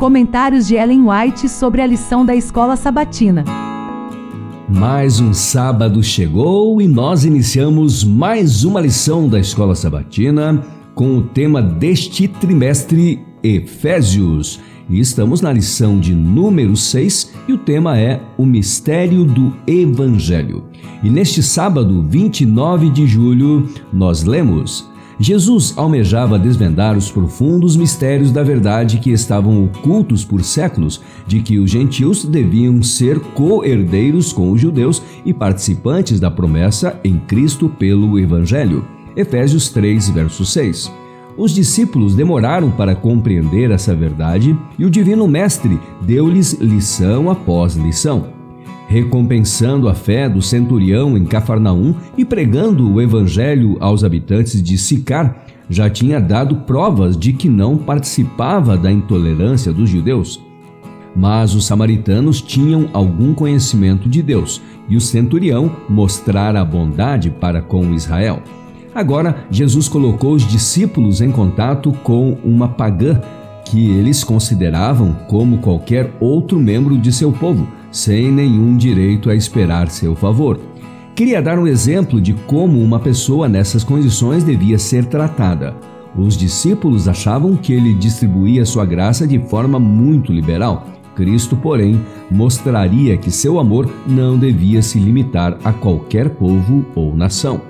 Comentários de Ellen White sobre a lição da escola sabatina. Mais um sábado chegou e nós iniciamos mais uma lição da escola sabatina com o tema deste trimestre Efésios. E estamos na lição de número 6 e o tema é o mistério do Evangelho. E neste sábado, 29 de julho, nós lemos Jesus almejava desvendar os profundos mistérios da verdade que estavam ocultos por séculos, de que os gentios deviam ser co-herdeiros com os judeus e participantes da promessa em Cristo pelo Evangelho. Efésios 3, verso 6. Os discípulos demoraram para compreender essa verdade e o Divino Mestre deu-lhes lição após lição recompensando a fé do centurião em Cafarnaum e pregando o evangelho aos habitantes de Sicar, já tinha dado provas de que não participava da intolerância dos judeus. Mas os samaritanos tinham algum conhecimento de Deus e o centurião mostrara bondade para com Israel. Agora, Jesus colocou os discípulos em contato com uma pagã que eles consideravam como qualquer outro membro de seu povo sem nenhum direito a esperar seu favor. Queria dar um exemplo de como uma pessoa nessas condições devia ser tratada. Os discípulos achavam que ele distribuía sua graça de forma muito liberal. Cristo, porém, mostraria que seu amor não devia se limitar a qualquer povo ou nação.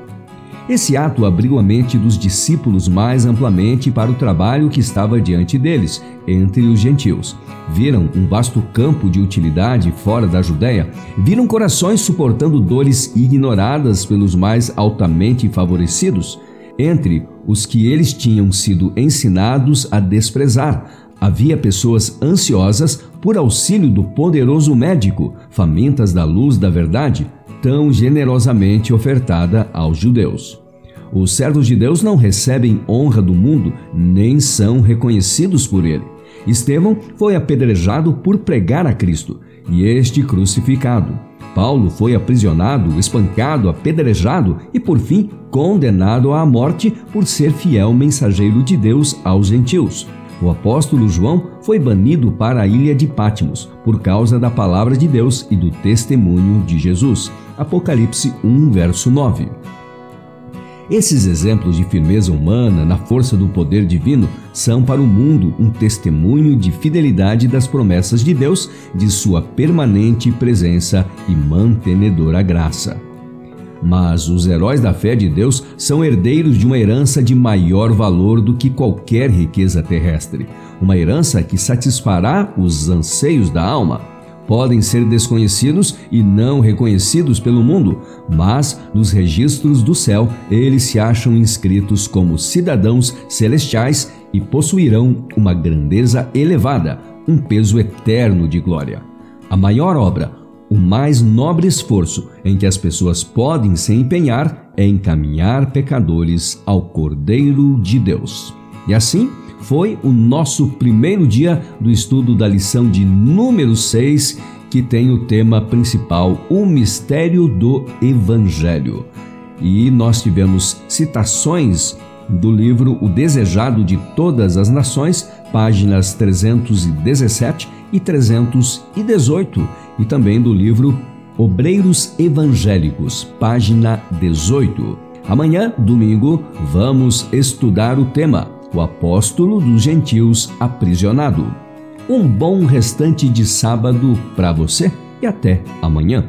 Esse ato abriu a mente dos discípulos mais amplamente para o trabalho que estava diante deles, entre os gentios. Viram um vasto campo de utilidade fora da Judéia, viram corações suportando dores ignoradas pelos mais altamente favorecidos, entre os que eles tinham sido ensinados a desprezar. Havia pessoas ansiosas por auxílio do poderoso médico, famintas da luz da verdade, tão generosamente ofertada aos judeus. Os servos de Deus não recebem honra do mundo, nem são reconhecidos por ele. Estevão foi apedrejado por pregar a Cristo, e este crucificado. Paulo foi aprisionado, espancado, apedrejado e, por fim, condenado à morte por ser fiel mensageiro de Deus aos gentios. O apóstolo João foi banido para a ilha de Patmos por causa da palavra de Deus e do testemunho de Jesus. Apocalipse 1, verso 9. Esses exemplos de firmeza humana na força do poder divino são para o mundo um testemunho de fidelidade das promessas de Deus, de sua permanente presença e mantenedora graça. Mas os heróis da fé de Deus são herdeiros de uma herança de maior valor do que qualquer riqueza terrestre, uma herança que satisfará os anseios da alma podem ser desconhecidos e não reconhecidos pelo mundo, mas nos registros do céu eles se acham inscritos como cidadãos celestiais e possuirão uma grandeza elevada, um peso eterno de glória. A maior obra, o mais nobre esforço em que as pessoas podem se empenhar é encaminhar pecadores ao Cordeiro de Deus. E assim, foi o nosso primeiro dia do estudo da lição de número 6, que tem o tema principal O Mistério do Evangelho. E nós tivemos citações do livro O Desejado de Todas as Nações, páginas 317 e 318, e também do livro Obreiros Evangélicos, página 18. Amanhã, domingo, vamos estudar o tema o apóstolo dos gentios aprisionado. Um bom restante de sábado para você e até amanhã.